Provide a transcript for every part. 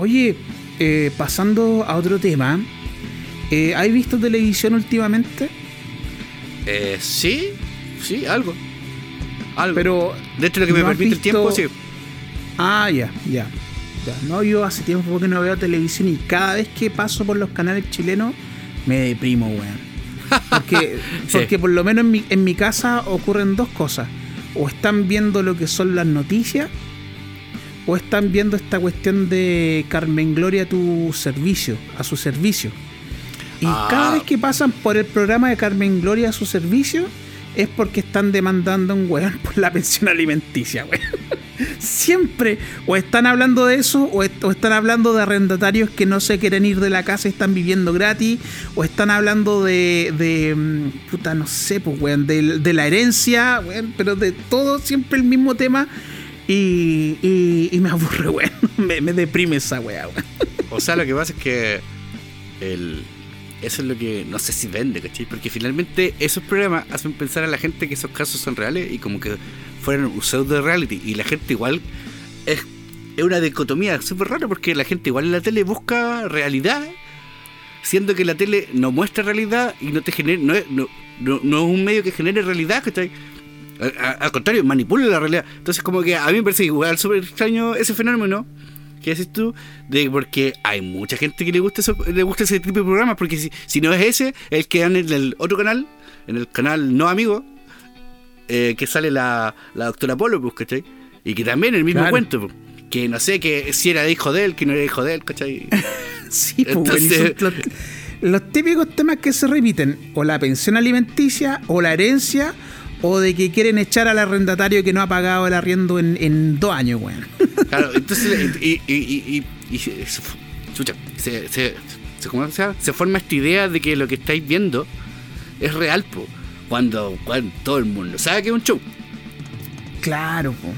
Oye, eh, pasando a otro tema, eh, ¿has visto televisión últimamente? Eh, sí, sí, algo. Algo. Pero. De lo que me ¿no has permite el tiempo, sí. Ah, ya, ya. Ya, No, yo hace tiempo que no veo televisión y cada vez que paso por los canales chilenos me deprimo, weón. Porque, Sí. porque por lo menos en mi, en mi casa ocurren dos cosas. O están viendo lo que son las noticias, o están viendo esta cuestión de Carmen Gloria a tu servicio, a su servicio. Y Ah. cada vez que pasan por el programa de Carmen Gloria a su servicio, es porque están demandando a un weón por la pensión alimenticia, weón. Siempre. O están hablando de eso, o, est- o están hablando de arrendatarios que no se quieren ir de la casa y están viviendo gratis, o están hablando de. de mm, puta, no sé, pues, weón, de, de la herencia, weón, pero de todo, siempre el mismo tema. Y, me aburre, weón. Me, me deprime esa weá, weón. O sea, lo que pasa es que eso es lo que no sé si vende, ¿cachai? Porque finalmente esos programas hacen pensar a la gente que esos casos son reales y como que fueran un pseudo reality. Y la gente igual es, es una dicotomía súper rara porque la gente igual en la tele busca realidad, siendo que la tele no muestra realidad y no te genera, no no, no- no es un medio que genere realidad, ¿cachai? A- a- Al contrario, manipula la realidad. Entonces, como que a mí me parece igual súper extraño ese fenómeno. ¿Qué haces tú? De porque hay mucha gente que le gusta eso, le gusta ese tipo de programas, porque si, si no es ese, el que dan en el otro canal, en el canal No Amigo, eh, que sale la, la doctora Polo, pues, ¿cachai? Y que también el mismo Claro. cuento, pues, que no sé que si era hijo de él, que no era hijo de él, ¿cachai? Sí, pues, Entonces- los típicos temas que se repiten, o la pensión alimenticia, o la herencia, o de que quieren echar al arrendatario que no ha pagado el arriendo en, en dos años, weón. Claro, entonces, y, y, y, y- y se, se- chucha, se, se, se- ¿cómo se forma esta idea de que lo que estáis viendo es real, po, cuando, cuando todo el mundo sabe que es un show. Claro, po.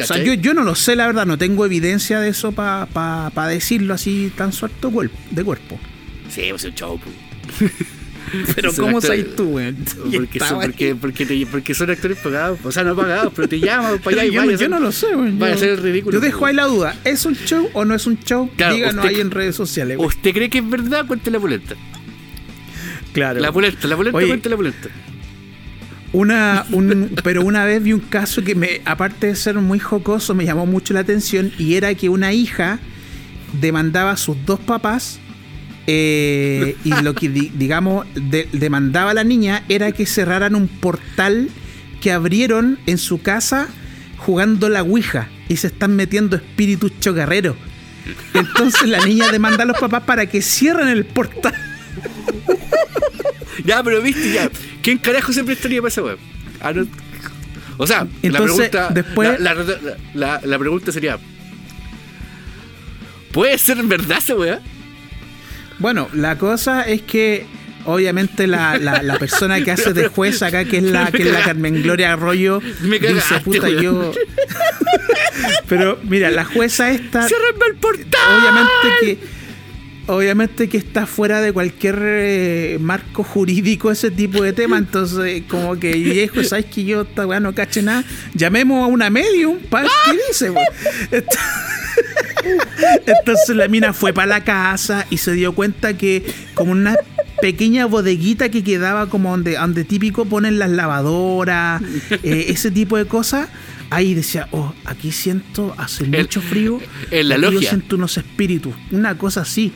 O sea, yo, yo no lo sé, la verdad, no tengo evidencia de eso para pa, pa decirlo así tan suelto de cuerpo. Sí, pues es un show, po. Pero Son ¿cómo sabes tú, weón? Porque son, porque, ahí. porque, te- porque son actores pagados, o sea, no pagados, pero te llaman para allá y yo, vaya yo no lo sé, weón. vaya a ser ridículo, Yo dejo po. ahí la duda. ¿Es un show o no es un show? Claro, Díganos usted- ahí en redes sociales. weón. ¿Usted cree que es verdad? Cuente la pulenta. Claro. La pulenta, la Oye, cuente la pulenta. Una, un, pero una vez vi un caso que me, aparte de ser muy jocoso, me llamó mucho la atención y era que una hija demandaba a sus dos papás eh, y lo que di- digamos de- demandaba a la niña era que cerraran un portal que abrieron en su casa jugando la Ouija y se están metiendo espíritus chocarreros. Entonces la niña demanda a los papás para que cierren el portal. Ya, pero viste, ya. ¿Quién carajo se prestaría para esa web? Ah. O sea, Entonces, la pregunta. después- La, la- la- la pregunta sería. ¿Puede ser verdad esa weá? Bueno, la cosa es que obviamente la, la- la persona que hace de juez acá, que es la, que es la Carmen Gloria Arroyo, Me dice, puta, weón". yo... Pero mira, la jueza esta, ¡Cierrenme el portal! obviamente que... Obviamente que está fuera de cualquier eh, marco jurídico ese tipo de tema, entonces como que viejo, ¿sabes que yo esta weá no caché nada? Llamemos a una medium para qué dice. Entonces la mina fue para la casa y se dio cuenta que como una pequeña bodeguita que quedaba como donde, donde típico ponen las lavadoras, eh, ese tipo de cosas. Ahí decía, oh, aquí siento, hace El- mucho frío. en la aquí Yo logia. siento unos espíritus, una cosa así.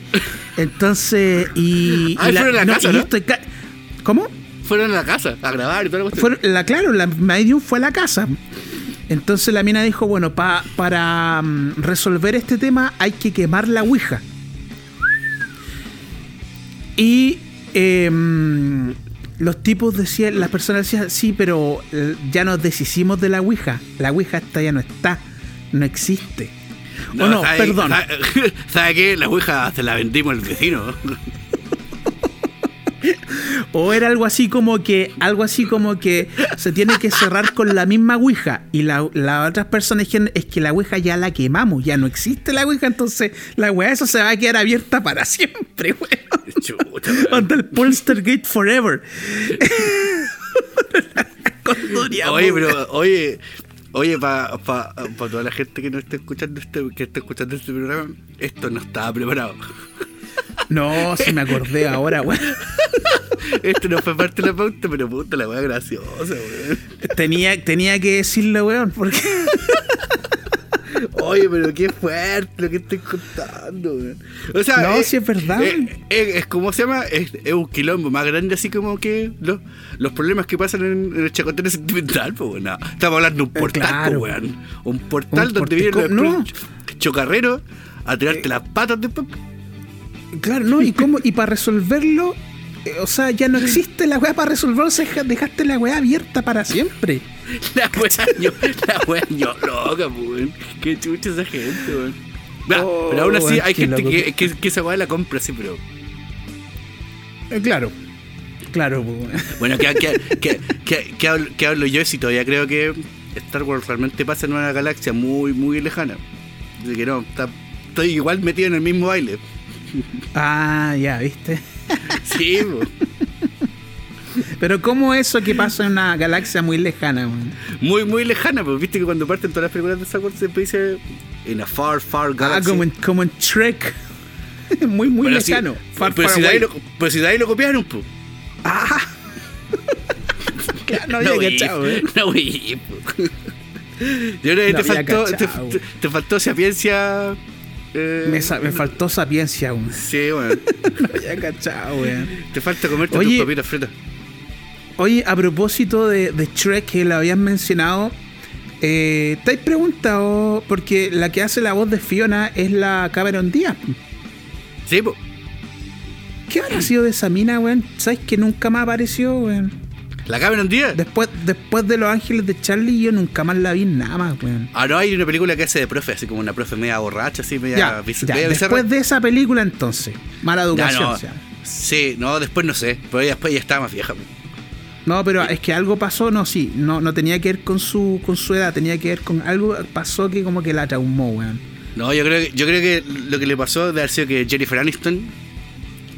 Entonces, y. Ah, y fueron a la casa, y ¿no? esto es ca- ¿Cómo? Fueron a la casa a grabar y todo lo que Fue, la, claro, la medium fue a la casa. Entonces la mina dijo, bueno, pa- para mm, resolver este tema hay que quemar la Ouija. Y em, los tipos decían, las personas decían, sí, pero eh, ya nos deshicimos de la Ouija. La Ouija esta ya no está, no existe. o no, ¿sabe- perdón. ¿Sabe, ¿sabe qué? La ouija se la vendimos al vecino. O era algo así como que, algo así como que se tiene que cerrar con la misma Ouija. Y la- las otras personas dijeron, es que la Ouija ya la quemamos, ya no existe la Ouija, entonces la weá esa se va a quedar abierta para siempre, weón. Onda el Polstergate Forever. Oye, pero, oye, Oye, para pa, pa toda la gente que no esté escuchando este, que esté escuchando este programa, esto no estaba preparado. No, si me acordé ahora, weón. Esto no fue parte de la pauta, pero puta la weá graciosa, weón. Tenía, tenía que decirlo, weón, porque. Oye, pero qué fuerte lo que estoy contando, weón. O sea, No, es, sí es verdad. Es, es- es como se llama, es, un quilombo más grande, así como que los, los problemas que pasan en, en el chacotero sentimental, pues, weón. No, estamos hablando de un Eh, portal, claro. pues, weón. Un portal Un donde vienen los no. ch- chocarreros a tirarte las patas después. Claro, no, y cómo, y para resolverlo, eh, o sea, ya no existe la weá para resolverlo, se dejaste la weá abierta para siempre. La wea ño, la wea ño loca, weón. Qué chucha esa gente, weón. Nah, Oh, pero aún así hay gente que, que, que esa weá la compra, sí, pero. Eh, claro, claro, weón. Bueno, ¿qué, qué, qué, hablo, hablo yo si todavía creo que Star Wars realmente pasa en una galaxia muy, muy lejana? Así que no, está- estoy igual metido en el mismo baile. Ah, ya, viste. Sí. Pero ¿cómo eso que pasa en una galaxia muy lejana, muy, muy lejana, pues viste que cuando parten todas las películas de Star Wars siempre dice in a far, far Ah, galaxy. como en, como en Trek. muy, muy Pero si- lejano. far, pero, far si de ahí lo, pero si de ahí lo copiaron, pues. Ah. Claro, no había vi, cachado, eh. No vi, po. Yo creo que No te, había faltó, te, cachado. te- te faltó sapiencia. Eh, Me, faltó sapiencia, weón. Sí. No había cachado, weón. Te falta comerte Oye. tus papitas fritas. Oye, a propósito de, de Shrek que lo habías mencionado, eh, ¿te has preguntado? Porque la que hace la voz de Fiona es la Cameron Díaz. Sí, pues. ¿Qué habrá sido de esa mina, weón? ¿Sabes que nunca más apareció, weón? La Cameron Díaz. Después, después de Los Ángeles de Charlie, yo nunca más la vi nada más, weón. Ah, no, hay una película que hace de profe, así como una profe media borracha, así media, Ya, media después de esa película, entonces, mala Ya, educación. no. o sea. Sí, no, después no sé. Pero después ya estaba más vieja. No, pero es que algo pasó, no, sí, no, no tenía que ver con su, con su edad, tenía que ver con algo pasó que como que la traumó, weón. No, yo creo, que, yo creo que lo que le pasó de haber sido que Jennifer Aniston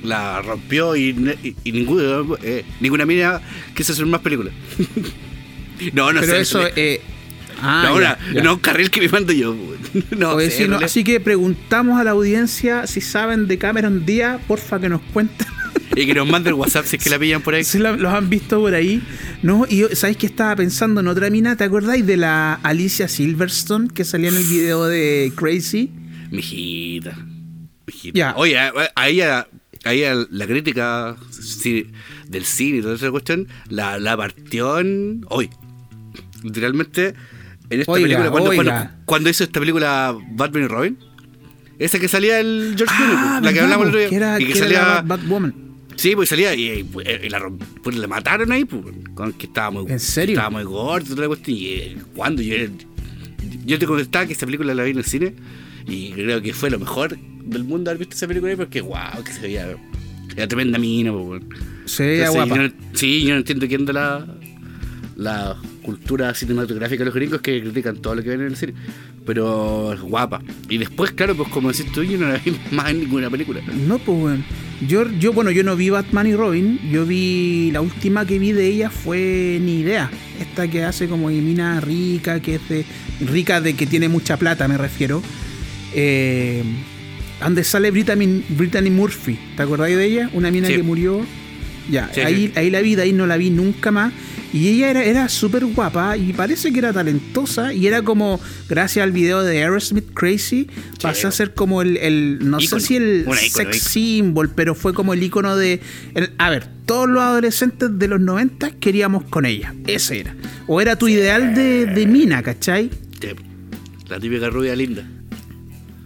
la rompió y, ne- y, y ninguna, eh, ninguna mina quiso hacer más películas. no, no pero sé. eso, eh, ah, no, ya, una- ya. no, un carril que me mando yo. no sé, así que preguntamos a la audiencia si saben de Cameron Díaz, porfa que nos cuenten Y que nos mande el WhatsApp si es que la pillan por ahí. si la- los han visto por ahí. No, y yo, ¿sabéis que estaba pensando en otra mina? ¿Te acordáis de la Alicia Silverstone que salía en el video de Crazy? Mijita. Mijita. Ya. Oye, a, a ella, a ella la crítica sí, del cine y toda esa cuestión la, la partió en hoy. Literalmente, en esta Oiga, película, cuando, cuando, cuando hizo esta película Batman y Robin, esa que salía el George Clooney, Ah, la que hablamos el otro día, que era, y que, salía. Batwoman. Sí, pues salía y, y, y la, pues, la mataron ahí, pues, con que estaba muy, ¿En serio? Estaba muy gordo, toda la cuestión. Y eh, cuando yo, yo te contestaba que esta película la vi en el cine y creo que fue lo mejor del mundo haber visto esa película ahí porque, wow, que se veía. Era tremenda mina, pues, ya Entonces, guapa. yo no- sí, yo no entiendo quién de la, la cultura cinematográfica de los gringos que critican todo lo que ven en el cine. Pero es guapa. Y después, claro, pues como decís tú, yo no la vi más en ninguna película. No, pues bueno. Yo, yo, bueno, yo no vi Batman y Robin. Yo vi. La última que vi de ella fue Ni Idea. Esta que hace como de mina rica, que es de. Rica de que tiene mucha plata, me refiero. Eh, donde sale Brittany, Brittany Murphy. ¿Te acordáis de ella? Una mina Sí. que murió. Ya, Sí, ahí, sí. ahí la vi, de ahí no la vi nunca más. Y ella era, era súper guapa y parece que era talentosa. Y era como, gracias al video de Aerosmith Crazy, pasó a ser como el, el- no sé si el sex symbol, pero fue como el icono de. el- a ver, todos los adolescentes de los 90 queríamos con ella. Ese era. O era tu ideal de, de mina, ¿cachai? La típica rubia linda.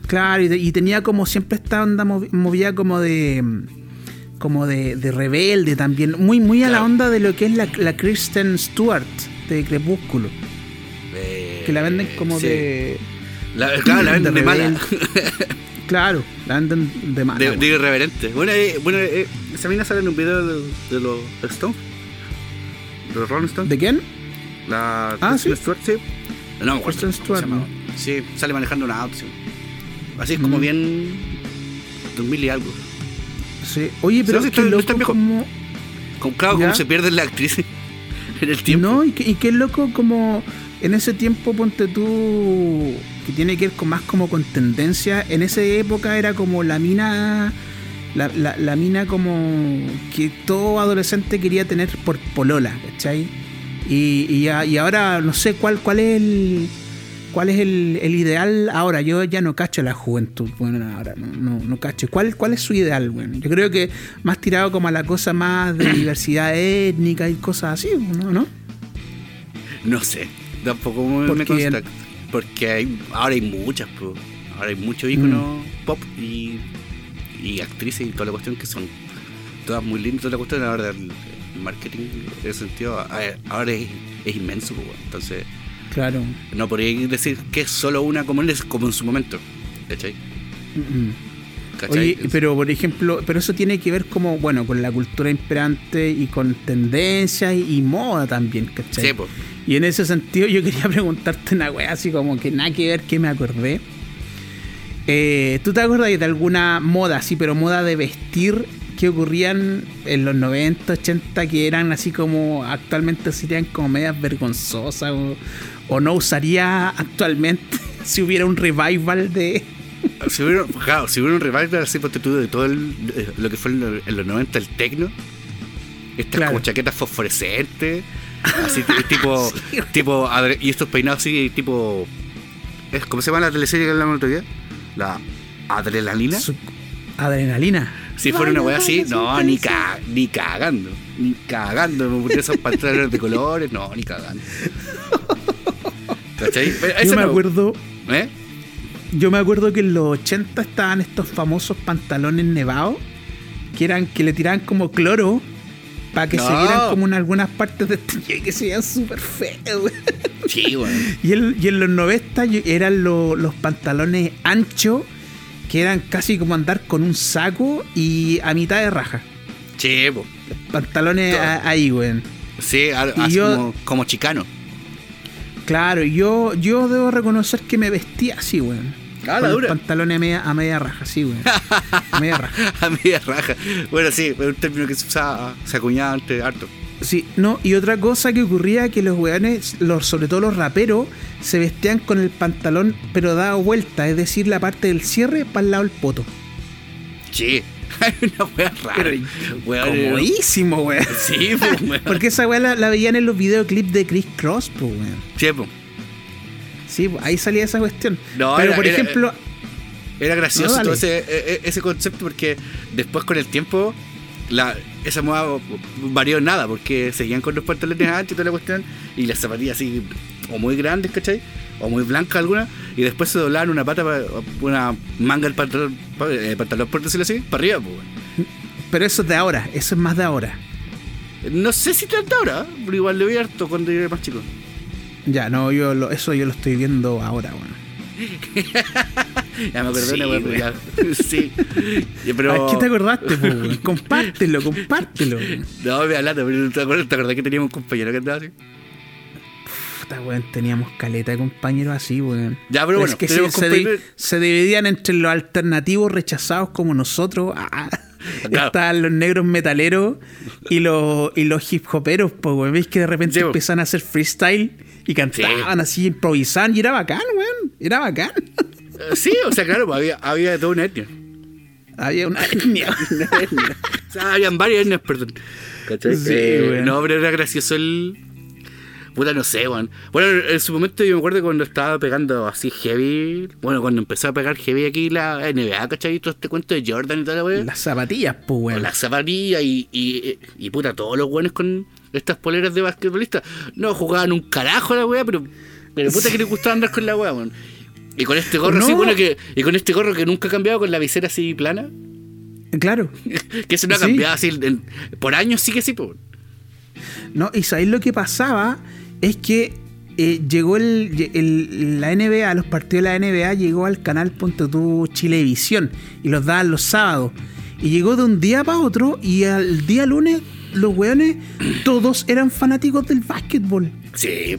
Claro, y, de- y tenía como siempre esta onda movi- movida como de. como de, de rebelde también. Muy, muy a la onda de lo que es la, la Kristen Stewart de Crepúsculo. Eh, Que la venden como sí. de. La, claro, la venden de, mala. Claro, la venden de mala. De, bueno. de irreverente. Bueno, eh, bueno eh, esa mina sale en un video de, de los Stones. De los Rolling Stones. ¿De quién? La Ah, Kristen ¿sí? Stewart, sí. No Kristen Stewart. Sí, sale manejando una auto. sí. Así es como Mm. bien. 2000 y algo. Sí. Oye, pero Sí, es que loco como. Con, claro, ¿Ya? cómo se pierde la actriz en el tiempo. No, y, que- y qué loco como en ese tiempo, ponte tú, que tiene que ver con más como con tendencia, en esa época era como la mina, la, la- la mina como que todo adolescente quería tener por polola, ¿cachai? Y, y, y ahora no sé cuál, cuál es el... ¿Cuál es el, el ideal ahora? Yo ya no cacho la juventud. Bueno, ahora no, no, no cacho. ¿Cuál, ¿Cuál es su ideal? Bueno, yo creo que más tirado como a la cosa más de diversidad étnica y cosas así, ¿no? ¿No? No sé, tampoco me, Porque me consta. Porque hay, ahora hay muchas, po. ahora hay muchos íconos Mm. pop y, y actrices y toda la cuestión que son todas muy lindas. Toda la cuestión ahora del marketing en ese sentido a- ahora es, es inmenso, po, entonces Claro. no podría decir que es solo una como, en- como en su momento. ¿Cachai? Mm. ¿Cachai? Oye, pero por ejemplo, pero eso tiene que ver como, bueno, con la cultura imperante y con tendencias y, y moda también, ¿cachai? Sí, po. Y en ese sentido yo quería preguntarte una wea así como que nada que ver que me acordé. Eh, ¿Tú te acuerdas de alguna moda así, pero moda de vestir que ocurrían en los 90, 80 que eran así como actualmente serían como medias vergonzosas o, o no usaría actualmente si hubiera un revival de... Si hubiera, claro, si hubiera un revival así de todo el- lo que fue en, lo- en los 90 el tecno, estas Claro. como chaquetas fosforescentes, así tipo, tipo adre- y estos peinados así tipo es- ¿cómo se llama la teleserie que hablamos el otro día? La adrenalina. su- adrenalina. Si fuera una wea así, no, ni, ca- ni cagando. Ni cagando. Me puse esos pantalones de colores, no, ni cagando. Yo me no- acuerdo... ¿Eh? Yo me acuerdo que en los 80 estaban estos famosos pantalones nevados que eran que le tiraban como cloro para que No. se vieran como en algunas partes de este que se veían súper feos. Sí, bueno. Y, el- y en los 90 yo- eran lo- los pantalones anchos que eran casi como andar con un saco y a mitad de raja. Sí, po. Pantalones a- ahí, güey. Sí, Y yo- como, como chicano. Claro, yo, yo debo reconocer que me vestía así, güey. Ah, la Con los dura. pantalones a media, a media raja, sí, güey. A media raja. A media raja. Bueno, sí, es un término que se usaba, se acuñaba antes harto. Sí, no, y otra cosa que ocurría que los weones, los, sobre todo los raperos, se vestían con el pantalón pero dado vuelta, es decir, la parte del cierre para el lado del poto. Sí. Una wea rara. Comodísimo, weón. Sí, pues, weón. Porque esa weá la, la veían en los videoclips de Chris Cross, pues, weón. Sí, po. Sí, pues, ahí salía esa cuestión. No, pero era- por ejemplo, Era gracioso No, todo ese, e- e- ese concepto porque después con el tiempo la, esa moda varió en nada porque seguían con los pantalones anchos y toda la cuestión y las zapatillas así o muy grandes, ¿cachai? O muy blancas algunas y después se doblaban una pata, pa- una manga del pantalón, pa- eh, pantalón por decirlo así, para arriba. Pues, pero eso es de ahora, eso es más de ahora. no sé si tanto ahora, pero igual lo vi harto cuando yo era más chico. Ya, no, yo lo- eso yo lo estoy viendo ahora, weón. Ya me acordé Sí, una ya. sí. Pero... ¿Qué te acordaste, po? Compártelo, compártelo. No, me hablando, pero ¿te acuerdas, ¿te acordás que teníamos un compañero que andaba así? Puta, weón, teníamos caleta de compañeros así, weón. Ya, pero bueno, es que se, tenemos se di- compañeros- se dividían entre los alternativos rechazados como nosotros. ah, Claro. Estaban los negros metaleros y los, y los hip hoperos, pues, weón. Veis que de repente po. empezaban a hacer freestyle y cantaban así, improvisaban y era bacán, weón. Era bacán. Eh, Sí, o sea, claro, había, había de toda una etnia. Había una etnia. O sea, habían varias etnias, perdón. ¿Cachai? Sí, Eh, no, pero era gracioso el. Puta, no sé, weón. Bueno, en su momento yo me acuerdo cuando estaba pegando así heavy. Bueno, cuando empezó a pegar heavy aquí la NBA, ¿cachai? Y todo este cuento de Jordan y toda la weón. Las zapatillas, pues, weón. las zapatillas y, y, y puta, todos los buenos con estas poleras de basquetbolista. No jugaban un carajo la weá, pero, pero puta que les gustaba andar con la weá, weón. Y con este gorro así, No. bueno, que, y con este gorro que nunca ha cambiado, con la visera así plana, Claro. que eso no ha Sí. cambiado así, en- por años sí que sí, pues. No, y sabéis lo que pasaba es que eh, llegó el, la NBA, los partidos de la NBA llegó al canal Ponte tú Chilevisión y los daban los sábados. Y llegó de un día para otro y al día lunes los weones todos eran fanáticos del básquetbol. Sí.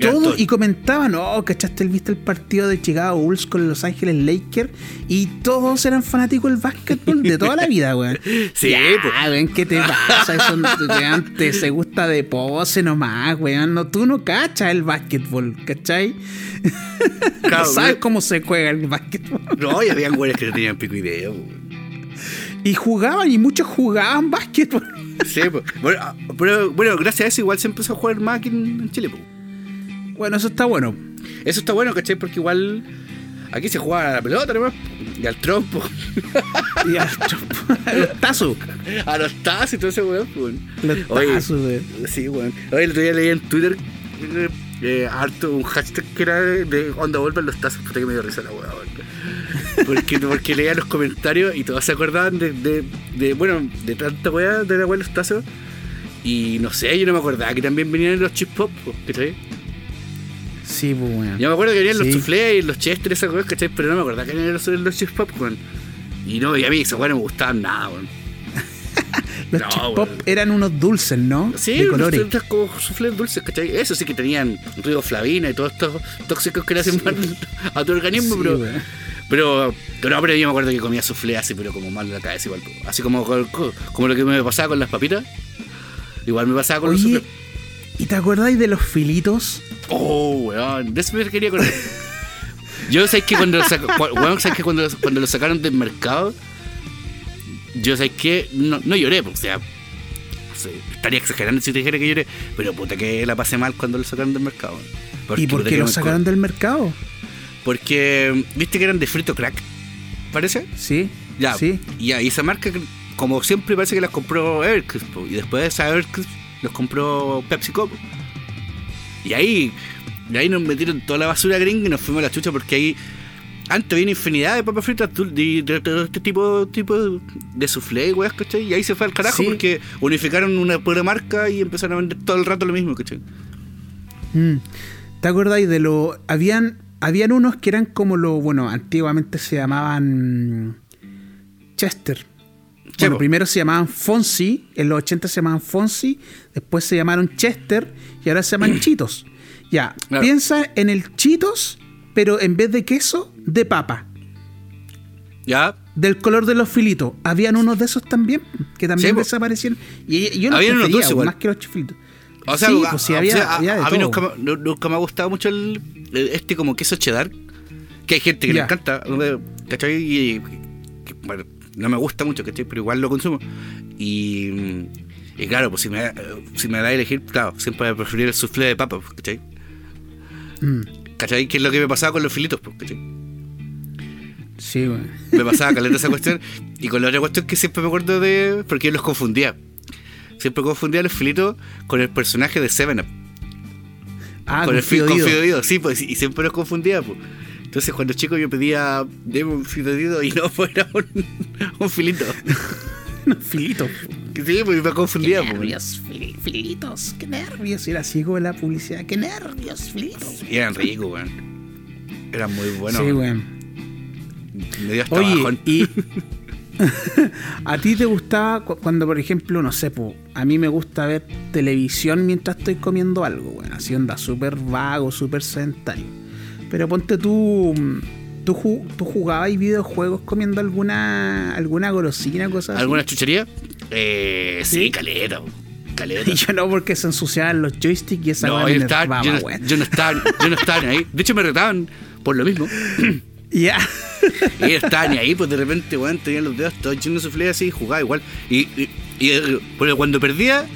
Todo, y comentaban, oh, ¿cachaste el viste el partido de Chicago Bulls con Los Ángeles Lakers? Y todos eran fanáticos del básquetbol de toda la vida, weón. Sí, ya, pues. weón, ¿qué te pasa? Eso weón, te, se gusta de pose nomás, weón. No, tú no cachas el básquetbol, ¿cachai? Claro, no sabes weón. cómo se juega el básquetbol. No, y habían güeyes que no tenían pico idea, po. Y jugaban, y muchos jugaban básquetbol. Sí, po. Bueno, ah, pero bueno, gracias a eso igual se empezó a jugar más aquí en, Chile, po. Bueno, eso está bueno. Eso está bueno, ¿cachai? Porque igual aquí se juega a la pelota, nomás. Y al trompo, Y a los tazos. a los tazos y todo ese weón, po. Los tazos, weón. Sí, weón. Oye, el otro día leí en Twitter eh, harto un hashtag que era de, onda vuelven los tazos. Puta que me dio risa la weón. Porque, porque leía los comentarios y todos se acordaban de, de, de, bueno, de tanta weá de la weá los tazos. Y no sé, yo no me acordaba que también venían los chip pop, po, ¿cachai? Sí, pues, weón. Yo me acuerdo que venían los soufflés y los chester, esas weas, ¿cachai? Pero no me acordaba que venían los, los chip pop, weón. Y no, y a mí esas weas no me gustaban nada, weón. Los No, chip pop weón. eran unos dulces, ¿no? Sí, de colores. otras como soufflés dulces, ¿cachai? Eso sí que tenían ruido flavina y todos estos tóxicos que le hacen mal a tu organismo, Sí, pero, weón. pero, no, pero yo me acuerdo que comía soufflé así, pero como mal de la cabeza igual. Así como, como lo que me pasaba con las papitas. Igual me pasaba con los soufflés. ¿y te acordáis de los filitos? Oh, weón, de eso me quería acordar. Yo sé que cuando weón, ¿sabes que cuando, cuando lo sacaron del mercado, yo sé que no, no lloré, o sea, estaría exagerando si te dijera que lloré, pero puta que la pasé mal cuando lo sacaron del mercado. ¿Y por qué lo sacaron del mercado? Porque, viste que eran de frito crack, ¿parece? Sí. Ya, Sí. y ya, y esa marca, como siempre, parece que las compró Evercrisp, y después de esa Evercrisp los compró PepsiCo. Y ahí, y ahí nos metieron toda la basura gringa y nos fuimos a la chucha porque ahí antes había una infinidad de papas fritas de, de- de este tipo, tipo de soufflé weas, ¿cachai? Y ahí se fue al carajo Sí. porque unificaron una pura marca y empezaron a vender todo el rato lo mismo, ¿cachai? Mm. ¿Te acordáis de lo. Habían, habían unos que eran como lo. Bueno, antiguamente se llamaban. mm, Chester. Bueno, po. primero se llamaban Fonsi, en los 80 se llamaban Fonsi, después se llamaron Chester y ahora se llaman Chitos. Ya, Claro. piensa en el Chitos, pero en vez de queso, de papa. Ya, Del color de los filitos. Habían unos de esos también, que también Sí, desaparecieron. Y, yo no Habían unos dulces igual. más que los filitos. O sea, sí, a, pues sí, a- había, o sea, a- había de a mí nunca, me- nu- nunca me ha gustado mucho el, este como queso cheddar. Que hay gente que le encanta, ¿cachai? Y, que, bueno, no me gusta mucho, ¿cachai? Pero igual lo consumo. Y, y claro, pues si me, si me da a elegir, claro, siempre voy a preferir el soufflé de papa, pues, ¿cachai? Mm, ¿Cachai? Que es lo que me pasaba con los filitos, pues, ¿cachai? sí, güey. Me pasaba caleta esa cuestión. Y con la otra cuestión que siempre me acuerdo de. Porque yo los confundía. Siempre confundía los filitos con el personaje de Seven Up. Ah, con el fi- Fido con. Fido Dido, sí, pues, y siempre los confundía, pues. Entonces cuando chico yo pedía deme un Fido Dido y no fuera un, un filito. Unos filitos. Que Sí, pues me confundía, Qué pues. nervios, fili- filitos, qué nervios. Era así como la publicidad, qué nervios, filitos. Y eran ricos, weón. Eran muy buenos. sí, güey. Me dio hasta Oye, bajón. y a ti te gustaba cu- cuando, por ejemplo, no sé, po, a mí me gusta ver televisión mientras estoy comiendo algo, güey. Así onda súper vago, súper sedentario. Pero ponte tú, mm, tú, tú jugabas videojuegos comiendo alguna alguna golosina, cosas así? ¿Alguna chuchería? Eh, sí, ¿Sí? caleta, caleta. Y yo no, porque se ensuciaban los joysticks y esa No, yo estaba, enervaba, yo, no, yo no estaba, yo no estaba ni ahí. De hecho, me retaban por lo mismo. Ya. Y ellos estaban ni ahí, pues de repente, weón, tenían los dedos todos llenos de suflé así y jugaba igual. Y, y, y, eh, pero cuando perdía,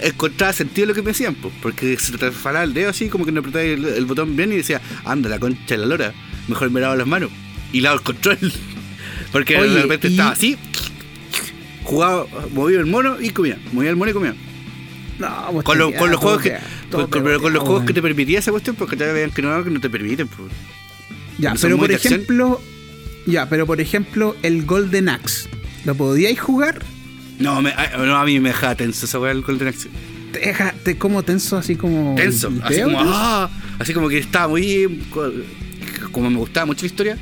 encontraba sentido lo que me decían, pues, porque se te el dedo así, como que no apretaba el, el botón bien y decía, anda la concha de la lora, mejor me lavo las manos. Y lavo el control. Porque Oye, de repente y- estaba así, jugaba, movía el mono y comía, movía el mono y comía. No, pues Con, lo- con los juegos que, con, con- los weón. te permitía esa cuestión, porque te vean que no, que no te permiten, pues. Ya, pero por ejemplo, ya, pero por ejemplo, el Golden Axe, ¿lo podíais jugar? No, me, a, no, a mí me dejaba tenso esa weá del Golden Axe. Te deja te como tenso, así como. tenso, así como, ah, así como que estaba muy, como me gustaba mucho la historia,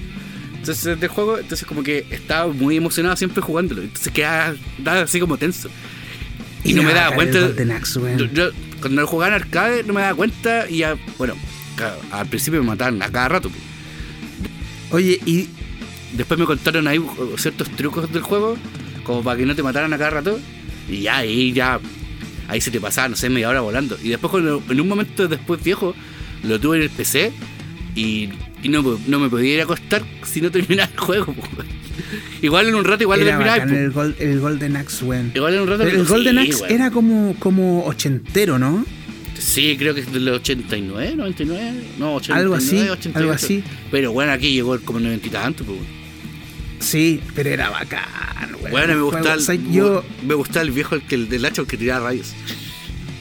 entonces del juego, entonces como que estaba muy emocionado siempre jugándolo, entonces quedaba, daba así como tenso. Y no me daba cuenta, Axe, yo, yo cuando lo jugaba en arcade no me daba cuenta y ya, bueno, al principio me mataban a cada rato. Oye, y Después me contaron ahí ciertos trucos del juego, como para que no te mataran a cada rato. Y ya, ahí ya, ahí se te pasaba, no sé, media hora volando. Y después, cuando- en un momento después viejo, lo tuve en el PC y, y no, no me podía ir a acostar si no terminaba el juego. Igual en un rato, igual era terminaba. bacán el, Gol- el Golden Axe, weón. Igual en un rato Pero el sí, Golden Axe weón. era como, como ochentero, ¿no? Sí, creo que es del 89, 99, no, 89, Algo así, 88. algo así. Pero bueno, aquí llegó como el 90 y tanto, pues. Sí, pero era bacán, weón. Bueno, me gustaba el, yo me gustaba el viejo el que el del hacha que tiraba rayos.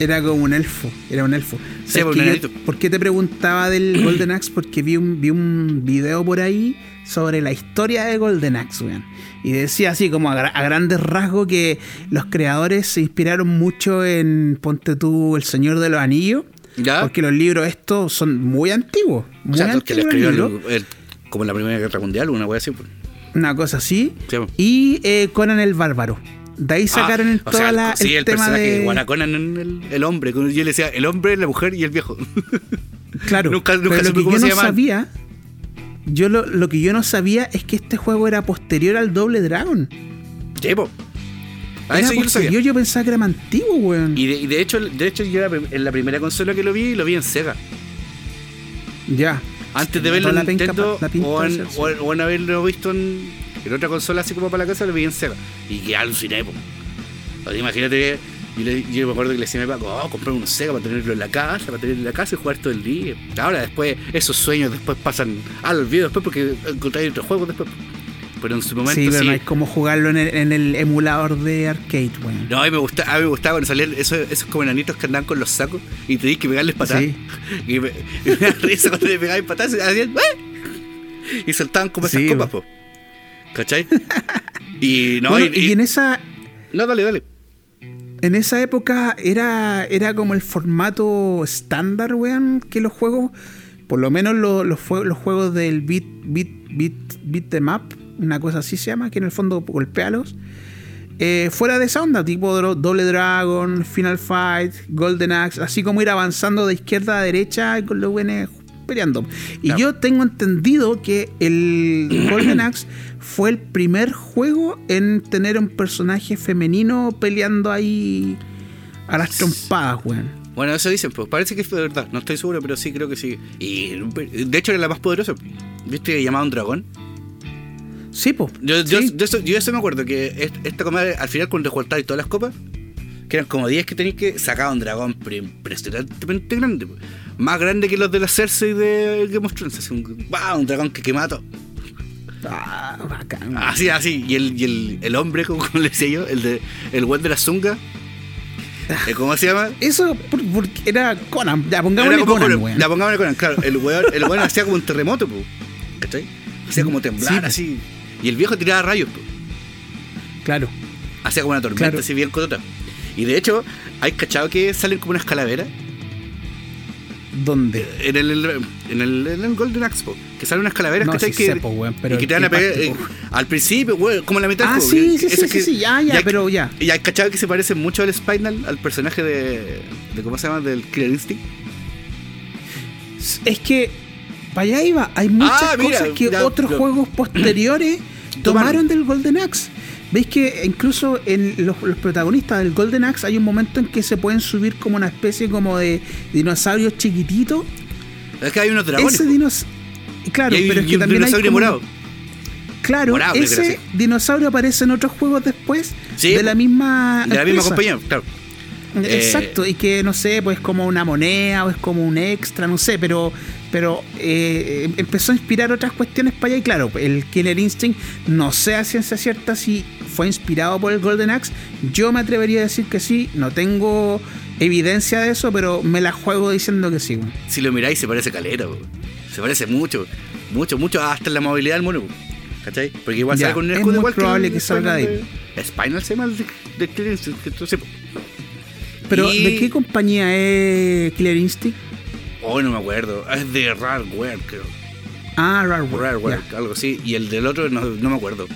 era como un elfo, era un elfo. Sí, ¿Sabes un que yo- enanito. ¿Por qué te preguntaba del Golden Axe? Porque vi un, vi un video por ahí sobre la historia de Golden Axe, weón. Y decía así como a, gra- a grandes rasgos que los creadores se inspiraron mucho en Ponte tú El Señor de los Anillos. ¿Ya? Porque los libros estos son muy antiguos. Muy o sea, que los escribió el- el- como en la Primera Guerra Mundial, una wea así. Una cosa así. Sí. Y eh, Conan el Bárbaro. De ahí sacaron Ah, el, o toda sea, la, sí, el, el, tema personaje de. de Guanaconan, el, el hombre. Yo le decía el hombre, la mujer y el viejo. Claro, Nunca- nunca pero lo que yo no sabía, yo lo, lo que yo no sabía es que este juego era posterior al Doble Dragon. Po. Ah, eso yo lo sabía. yo pensaba que era más antiguo, weón. Y de, y de hecho, de hecho yo era en la primera consola que lo vi, lo vi en Sega. Ya. Antes de verlo en la Nintendo la o en, ser, o, en- o en haberlo visto en, en otra consola así como para la casa, lo vi en Sega. Y que aluciné. O sea, imagínate, yo, le- yo me acuerdo que le decía a mi papá, oh, comprar un Sega para tenerlo en la casa, para tenerlo en la casa y jugar todo el día. Ahora después, esos sueños después pasan al olvido después porque encontráis otros juegos después. Pero en su momento Sí, sí. pero no hay como jugarlo en el, en el emulador de arcade, weón. No, a mí me gusta, a mí me gustaba cuando salían esos, esos como enanitos que andaban con los sacos y tenías que pegarles patadas. Sí. Y me, me da risa cuando le pegaban patadas y hacían ¡eh! y soltaban como esas Sí, copas, po. ¿Cachai? Y no, Bueno, y, y y- en esa no, dale, dale. en esa época era, era como el formato estándar, weón, que los juegos, por lo menos los, los, los juegos del beat, beat, beat, beat them up, una cosa así se llama, que en el fondo golpealos. eh, fuera de esa onda, tipo Doble Dragon, Final Fight, Golden Axe, así como ir avanzando de izquierda a derecha con los buenos peleando. Y Claro. yo tengo entendido que el Golden Axe fue el primer juego en tener un personaje femenino peleando ahí a las trompadas, weón. Bueno, eso dicen, pues parece que fue verdad. No estoy seguro, pero sí creo que sí. Y de hecho era la más poderosa. ¿Viste que llamaba un dragón? Sí, po. Yo, yo, Sí. yo eso, yo eso me acuerdo, que est- esta comadre, al final cuando juntáis todas las copas, que eran como 10 que tenéis que sacar un dragón pero impresionantemente grande. pues. Más grande que los de la Cersei de Game of Thrones. Así un, dragón que quema todo. Ah, bacán. Así, así. Y el, y el, el hombre, como, como le decía yo, el de el de la zunga. eh, ¿Cómo se llama? Eso por- era Conan. Ya, Era pongámosle Conan, weón. la pongámosle Conan, claro. El weón, el weón hacía como un terremoto, pues. ¿Cachai? Hacía como temblar, Sí, así. Y el viejo tiraba rayos, pues. Claro. Hacía como una tormenta, Claro. así bien cotota. Y de hecho, hay cachado que salen como unas calaveras ¿Dónde? en el, en el, en el Golden Axe, que salen unas calaveras, No, ¿cachai? sí que, sé, po, weón, pero y que te van a pegar eh, al principio, weón, como la mitad Ah, del juego. sí, sí, sí, que- sí, sí, ya, ya, hay- pero ya. Y hay cachado que se parece mucho al Spinal, al personaje de, de ¿cómo se llama? Del Killer Instinct. Es que para allá iba. Hay muchas Ah, mira, cosas que ya, otros juegos posteriores Tomaron. del Golden Axe. ¿Veis que incluso en los, los protagonistas del Golden Axe hay un momento en que se pueden subir como una especie como de dinosaurios chiquititos? Es que hay unos dragones. Ese dinosaurio... Claro, hay, pero es que también hay dinosaurio como- morado. Claro, Morado, ese dinosaurio aparece en otros juegos después Sí, de la misma De la misma compañía, claro. Eh, Exacto, y que no sé, pues como una moneda o es como un extra, no sé, pero pero eh, empezó a inspirar otras cuestiones para allá y claro, el Killer Instinct no sé a ciencia cierta si fue inspirado por el Golden Axe, yo me atrevería a decir que sí, no tengo evidencia de eso, pero me la juego diciendo que sí. Si lo miráis, se parece calera. Se parece mucho. Mucho, mucho, hasta la movilidad del mono. ¿cachai? Porque igual Ya, sale con un es escudo muy igual probable que salga de Spinal Spinal se llama de, Killer Instinct, entonces. Pero Y- ¿de qué compañía es Killer Instinct? Oh, no me acuerdo. Es de Rareware, creo. Ah, Rareware. Rareware, ya. algo así. Y el del otro no, no me acuerdo.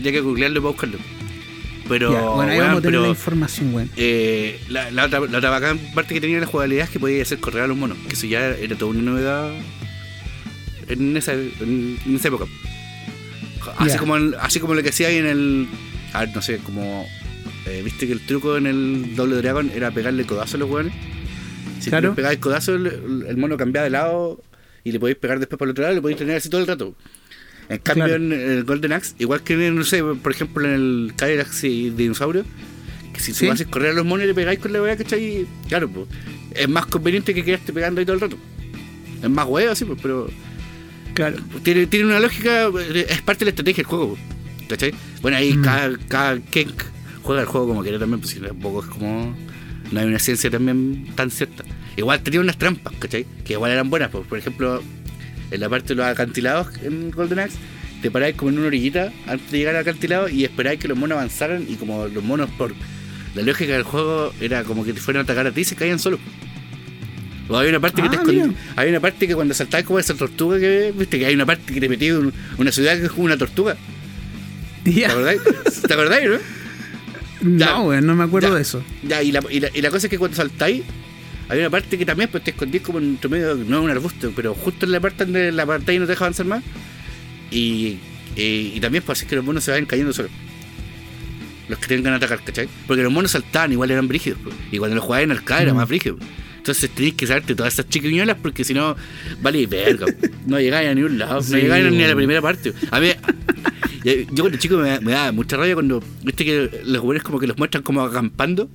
Ya que googlearlo para buscarlo. Pero, bueno, ahí vamos a tener pero, la información, weón. eh, la, la otra, la otra bacán parte que tenía la jugabilidad es que podía hacer correr a los monos. Que eso ya era toda una novedad en esa, en, en esa época. Así, como en- así como lo que hacía ahí en el. A ver, no sé, como. eh, Viste que el truco en el doble Dragon era pegarle codazo a los hueones. Si Claro. pegabas codazo, el, el mono cambiaba de lado y le podéis pegar después por el otro lado le podéis tener así todo el rato. En cambio, Claro. en el Golden Axe, igual que en, no sé, por ejemplo, en el Cadillac y Dinosaurio, que si Sí. tú haces correr a los monos y le pegáis con la weá, ¿cachai? Claro, pues, es más conveniente que quedarte pegando ahí todo el rato. Es más huevo, así, pues, pero Claro. tiene, tiene una lógica, es parte de la estrategia del juego, ¿cachai? Bueno, ahí Mm. cada, cada Kenk juega el juego como quiere también, pues si tampoco es como. No hay una ciencia también tan cierta. Igual tenía unas trampas, ¿cachai? Que igual eran buenas, pues, por ejemplo, en la parte de los acantilados en Golden Axe, te paráis como en una orillita antes de llegar al acantilado y esperáis que los monos avanzaran y como los monos por la lógica del juego era como que te fueran a atacar a ti y se caían solos. O hay una parte que te Ah, escondí- mira. Hay una parte que cuando saltáis como esa tortuga que viste que hay una parte que te metí en una ciudad que es como una tortuga. ¿Te Ya. acordáis? ¿Te acordáis, no? No, no me acuerdo Ya. de eso. Ya, y la, y, la, y la cosa es que cuando saltáis, hay una parte que también pues, te escondís como en tu medio, no es un arbusto, pero justo en la parte donde la pantalla no te deja avanzar más. Y, y, y también pues hacer que los monos se vayan cayendo solos. Los que tengan que atacar, ¿cachai? Porque los monos saltaban, igual eran brígidos. pues. Y cuando los jugabas en arcade era Mm. más brígido. Entonces tenéis que saberte todas esas chiquiñuelas porque si no, vale verga. No llegáis a ningún lado, Sí, no llegáis ni a la primera parte. A mí, yo yo cuando chico me, da- me da mucha rabia cuando, viste que los jugadores como que los muestran como acampando.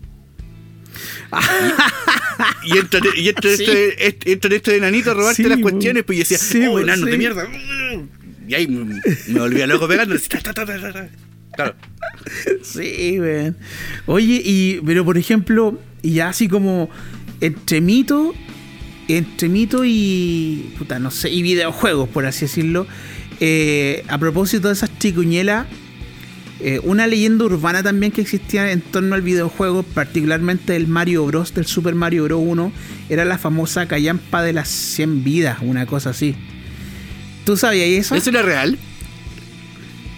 Y, entran, y entran Sí. estos, est- entran estos enanitos a robarte Sí, las cuestiones, pues y decía, Sí, oh, po, enanos de mierda. Y ahí me, me volvía loco pegando. Claro. Sí, weón. Oye, y, pero por ejemplo, y así como entre mito, entre mito y, puta, no sé, y videojuegos, por así decirlo, eh, a propósito de esas chicuñelas, eh, una leyenda urbana también que existía en torno al videojuego, particularmente del Mario Bros, del Super Mario Bros 1, era la famosa callampa de las 100 vidas, una cosa así. ¿Tú sabías eso? ¿Eso era real?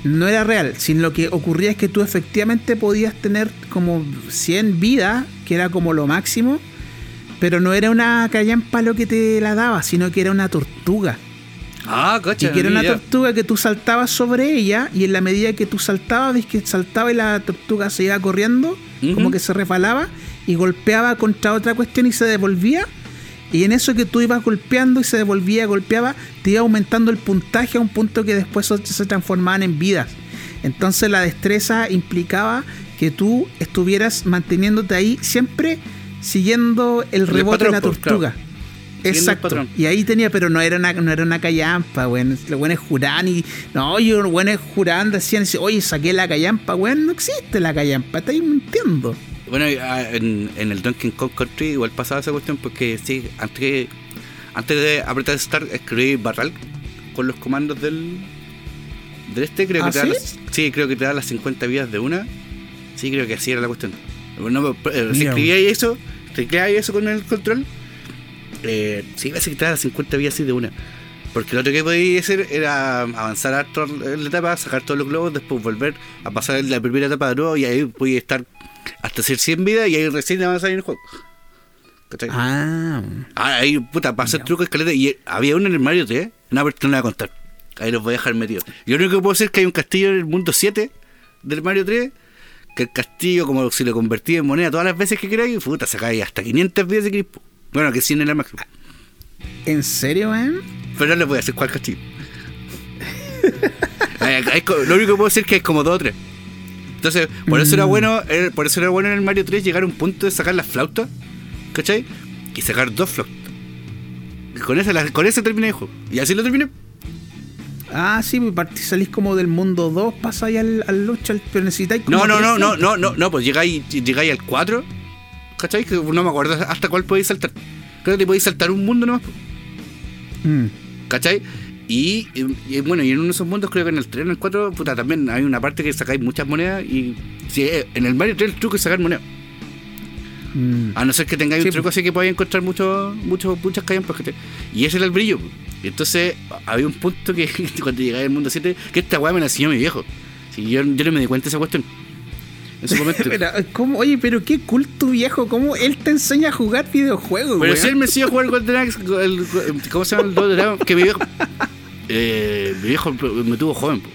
no era real, sino lo que ocurría es que tú efectivamente podías tener como 100 vidas, que era como lo máximo, pero no era una callampa lo que te la daba, sino que era una tortuga. Ah, coche. Y que era una idea. tortuga que tú saltabas sobre ella y en la medida que tú saltabas, ves que saltaba y la tortuga se iba corriendo, como que se resbalaba y golpeaba contra otra cuestión y se devolvía. Y en eso que tú ibas golpeando y se devolvía, golpeaba, te iba aumentando el puntaje a un punto que después se transformaban en vidas. Entonces la destreza implicaba que tú estuvieras manteniéndote ahí siempre siguiendo el El rebote patrón, de la pues, tortuga. claro. El Exacto. Y ahí tenía, pero no era una, no era una callampa, weón. Los buenos juraban y. No, yo los buenos juraban decían, oye, saqué la callampa, weón. No existe la callampa, estáis mintiendo. Bueno, ah, en, en el Donkey Kong Country igual pasaba esa cuestión porque sí, antes, antes de apretar Start escribí Barral con los comandos del, del este, creo que ¿Ah, te da las, sí, creo que te da las 50 vidas de una. Sí, creo que así era la cuestión. Bueno, eh, si Mira, escribía eso, tecleaba eso con el control, eh, sí, parece que te da las 50 vidas así de una. Porque lo otro que podía hacer era avanzar harto en la etapa, sacar todos los globos, después volver a pasar la primera etapa de nuevo y ahí podía estar hasta hacer 100 vidas y ahí recién avanzar en el juego. ¿Cachai? Ah, Ah, ahí, puta, para hacer trucos escaleta. Y había uno en el Mario 3, una persona voy a contar. Ahí los voy a dejar metidos. Yo lo único que puedo decir es que hay un castillo en el mundo 7 del Mario 3. Que el castillo, como si lo convertí en moneda todas las veces que queráis, puta, sacáis hasta 500 vidas de crispo. Bueno, que 100 era el máximo. ¿en serio, weón? Pero no les voy a decir cuál castillo. Hay- hay co- lo único que puedo decir es que es como 2 o 3. Entonces, por eso era Mm. bueno, eh, por eso era bueno en el Mario 3 llegar a un punto de sacar las flautas, ¿cachai? Y sacar dos flautas. Con esa, la- con esa terminé el juego. Y así lo terminé. Ah, sí, pues partí- salís como del mundo 2, pasáis al, al lucha, al- pero necesitáis como No, no, no, no, no, no, no, pues llegáis, llegáis al 4, ¿cachai? Que no me acuerdo hasta cuál podéis saltar. Creo que te podéis saltar un mundo nomás. Mm. ¿Cachai? Y, y- y bueno, y en uno de esos mundos, creo que en el 3, en el 4, puta, también hay una parte que sacáis muchas monedas. Y si, eh, en el Mario 3 el truco es sacar monedas. Mm. A no ser que tengáis Sí, un truco así que podáis encontrar muchos, muchos, muchas callampas. ¿cachai? Y ese era el brillo. Y entonces había un punto que cuando llegáis al mundo 7, que esta weá me la enseñó mi viejo. Sí, yo, yo no me di cuenta de esa cuestión. en su momento. Pero, ¿cómo? Oye, pero qué cool tu viejo, ¿cómo él te enseña a jugar videojuegos, Pero si él me enseñó a jugar Golden Axe, el- ¿cómo se llama el Golden Axe? Que mi viejo, eh, mi viejo me tuvo joven, po.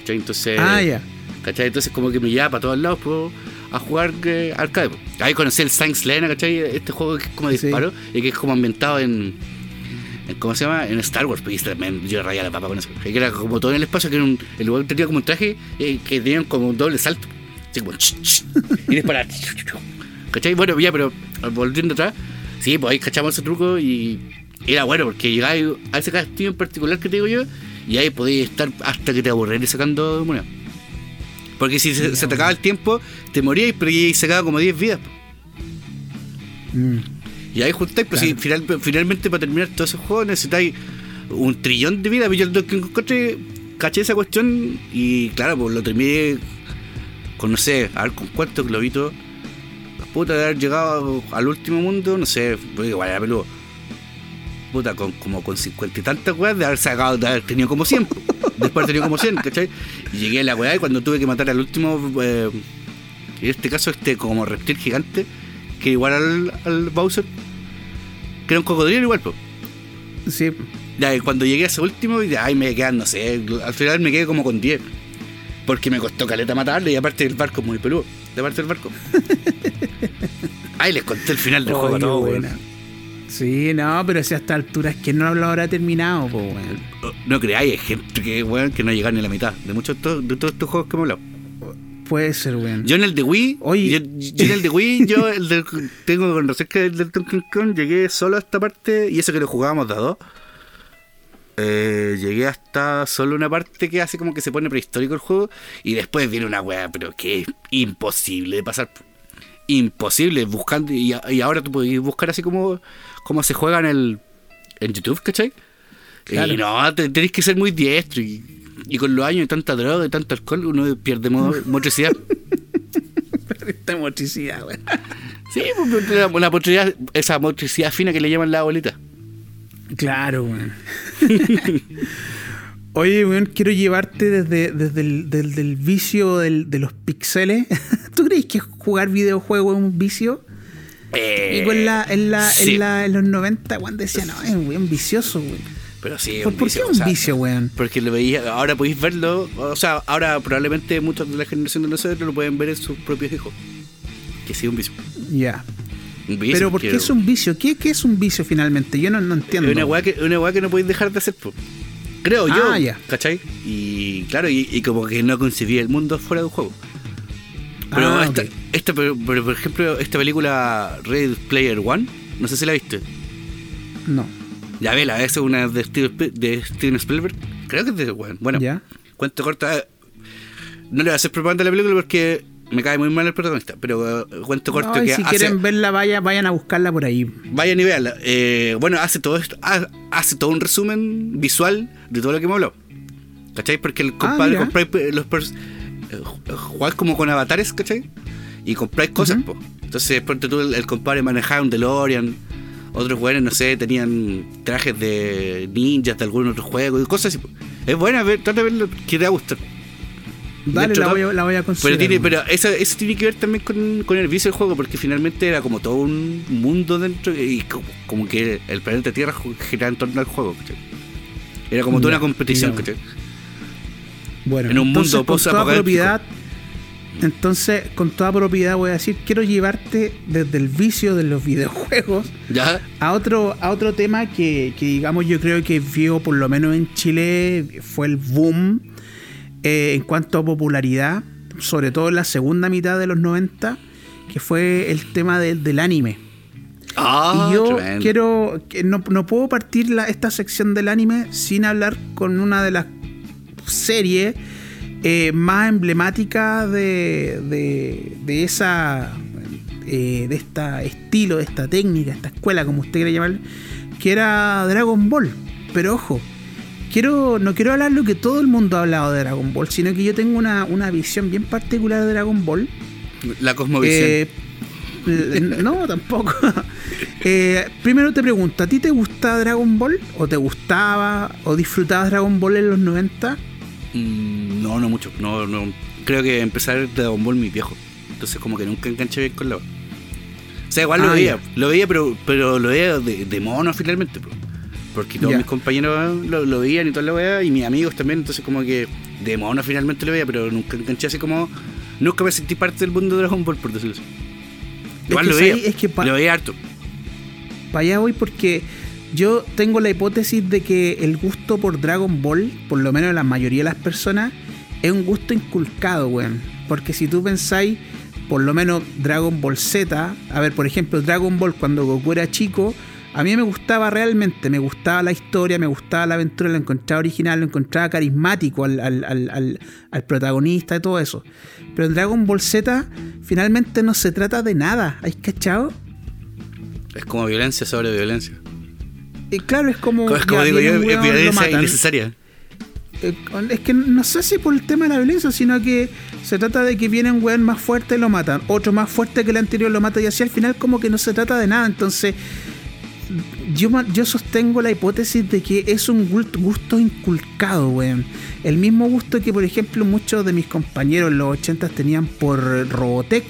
¿cachai? Entonces, Ah, ya. ¿cachai? Entonces como que me llevaba para todos lados po, a jugar eh, arcade. Ahí conocí el Saints Lena, ¿cachai? Este juego que es como de Sí. disparo y que es como ambientado en, en- ¿cómo se llama? En Star Wars. Pues, yo rayaba la papa con eso. Que era como todo en el espacio, que era un, el lugar tenía como un traje eh, que tenían como un doble salto. Así como ch, ch, y disparar. ¿Cachai? Bueno, ya, pero volviendo atrás, sí, pues ahí cachamos ese truco y era bueno porque llegabas a ese castillo en particular que te digo yo y ahí podías estar hasta que te aburrieras sacando monedas. Porque si se, se te acaba el tiempo, te morías, pero y sacaba como 10 vidas. Mm. Y ahí juntáis, pero Claro. si final- finalmente para terminar todos esos juegos necesitáis un trillón de vidas. Yo el que encontré, caché esa cuestión y claro, pues lo terminé con, no sé, a ver con cuántos globitos. Puta, de haber llegado al último mundo, no sé, igual era peludo. Puta, con, como con cincuenta y tantas weas, de haber sacado, de haber tenido como 100. Después de tenido como 100, ¿cachai? Y llegué a la weá y cuando tuve que matar al último, eh, en este caso, este como reptil gigante, que igual al, al Bowser, que era un cocodrilo igual, pues. Sí. Ya, y cuando llegué a ese último, y ahí me quedan, no sé, al final me quedé como con 10. Porque me costó caleta matarle y aparte el barco es muy peludo. De parte del barco. Ahí les conté el final del juego buena. Sí, no, pero si a esta altura es que no lo habrá terminado, pues, weón. No creáis, hay gente que, weón, que no llega ni a la mitad de muchos de todos, de todos estos juegos que hemos hablado. Puede ser, weón. Yo en el de Wii, Oye. yo, yo en el de Wii, yo el del- tengo que conocer que el del Donkey Kong llegué solo a esta parte y eso que lo jugábamos de a dos. Eh, llegué hasta solo una parte que hace como que se pone prehistórico el juego y después viene una weá, pero que es imposible de pasar. Imposible, buscando y, y ahora tú puedes buscar así como, como se juega en el en YouTube, ¿cachai? Claro. Y no, te- tenés que ser muy diestro y, y con los años de tanta droga y tanto alcohol uno pierde mo- motricidad. Esta motricidad, weón. Sí, pues, la, la motricidad, esa motricidad fina que le llaman la bolita. Claro, weón. Oye, weón, quiero llevarte desde, desde el del, del vicio del- de los pixeles. ¿Tú crees que jugar videojuegos es un vicio? Eh, y con la, en, la, sí. en, la, en los 90, weón, decía, no, es un weón vicioso, weón. Pero sí, ¿Por, un por o un sea, vicio, weón? Porque lo veía, ahora podéis verlo, o sea, ahora probablemente muchos de la generación de nosotros lo pueden ver en sus propios hijos. Que sí, un vicio. Ya. Pero ¿por qué es un vicio? ¿Qué, qué es un vicio finalmente? Yo no, no entiendo. Es una weá que, una que no podéis dejar de hacer, po. Creo yo. Ah, ya. ¿Cachai? Y claro, y, y como que no concebía el mundo fuera de un juego. Pero, Ah, esta, esta- pero, pero, por ejemplo, esta película Red Player One, no sé si la viste. No. Ya vela, esa es una de Steven, Sp- de Steven Spielberg. Creo que es de bueno, bueno ¿Ya? cuento corto. eh, No le voy a hacer propaganda a la película porque me cae muy mal el protagonista. Pero eh, cuento corto No, que si hace, quieren verla, vaya, vayan a buscarla por ahí. Vayan y véanla. Eh, bueno, hace todo esto, ha- hace todo un resumen visual de todo lo que hemos hablado. ¿Cachai? Porque el compadre mira. compráis pe- los jugáis como con avatares, ¿cachai? Y compráis cosas, Ujú. po. Entonces, ponte tú, el, el compadre manejaba un DeLorean. Otros jugadores, no sé, tenían trajes de ninjas de algún otro juego y cosas así. po. Es buena, ver, trata de verlo, que te va a gustar. Dentro la voy, a, la voy a considerar. Pero, tiene, pero eso, eso tiene que ver también con, con el vicio del juego, porque finalmente era como todo un mundo dentro y como, como que el planeta Tierra giraba en torno al juego. ¿cachai? Era como toda una competición. ¿cachai? Bueno, en un entonces, mundo con toda propiedad, entonces, con toda propiedad voy a decir, quiero llevarte desde el vicio de los videojuegos ¿Ya? a otro, a otro tema que, que, digamos, yo creo que vio, por lo menos en Chile, fue el boom eh, en cuanto a popularidad, sobre todo en la segunda mitad de los 90, que fue el tema del- del anime. Ah, y yo tremendo. quiero. no, no puedo partir la- esta sección del anime sin hablar con una de las series eh, más emblemáticas de, de, de esa. eh, de esta estilo, de esta técnica, esta escuela, como usted quiera llamarle, que era Dragon Ball. Pero ojo, quiero, no quiero hablar lo que todo el mundo ha hablado de Dragon Ball, sino que yo tengo una, una visión bien particular de Dragon Ball. La cosmovisión. Eh, no, tampoco. Eh, primero te pregunto, ¿a ti te gusta Dragon Ball? ¿O te gustaba? ¿O disfrutabas Dragon Ball en los 90? Mm, no, no mucho. No, no. Creo que empezar ver Dragon Ball mi viejo. entonces como que nunca enganché bien con la. O sea, igual lo Ah, veía, ya. lo veía, pero, pero lo veía de, de mono finalmente, po. porque todos Ya. mis compañeros lo, lo veían y toda la weá, y mis amigos también, entonces como que de mono finalmente lo veía, pero nunca enganché así como, nunca me sentí parte del mundo de Dragon Ball, por decirlo así. Igual que lo veía. Es que lo veía harto. para allá voy porque yo tengo la hipótesis de que el gusto por Dragon Ball, por lo menos en la mayoría de las personas, es un gusto inculcado, weón. Porque si tú pensáis, por lo menos Dragon Ball Z, a ver, por ejemplo, Dragon Ball cuando Goku era chico, a mí me gustaba realmente, me gustaba la historia, me gustaba la aventura, lo encontraba original, lo encontraba carismático al- al- al- al protagonista y todo eso. Pero en Dragon Ball Z finalmente no se trata de nada, ¿hay cachado? Es como violencia sobre violencia. Eh, claro, es como. Es como ya digo yo, es violencia innecesaria. Eh, es que no sé si por el tema de la violencia, sino que se trata de que viene un weón más fuerte y lo matan. Otro más fuerte que el anterior lo mata y así al final, como que no se trata de nada. Entonces, yo, yo sostengo la hipótesis de que es un gust- gusto inculcado, weón. El mismo gusto que, por ejemplo, muchos de mis compañeros en los 80 tenían por Robotech.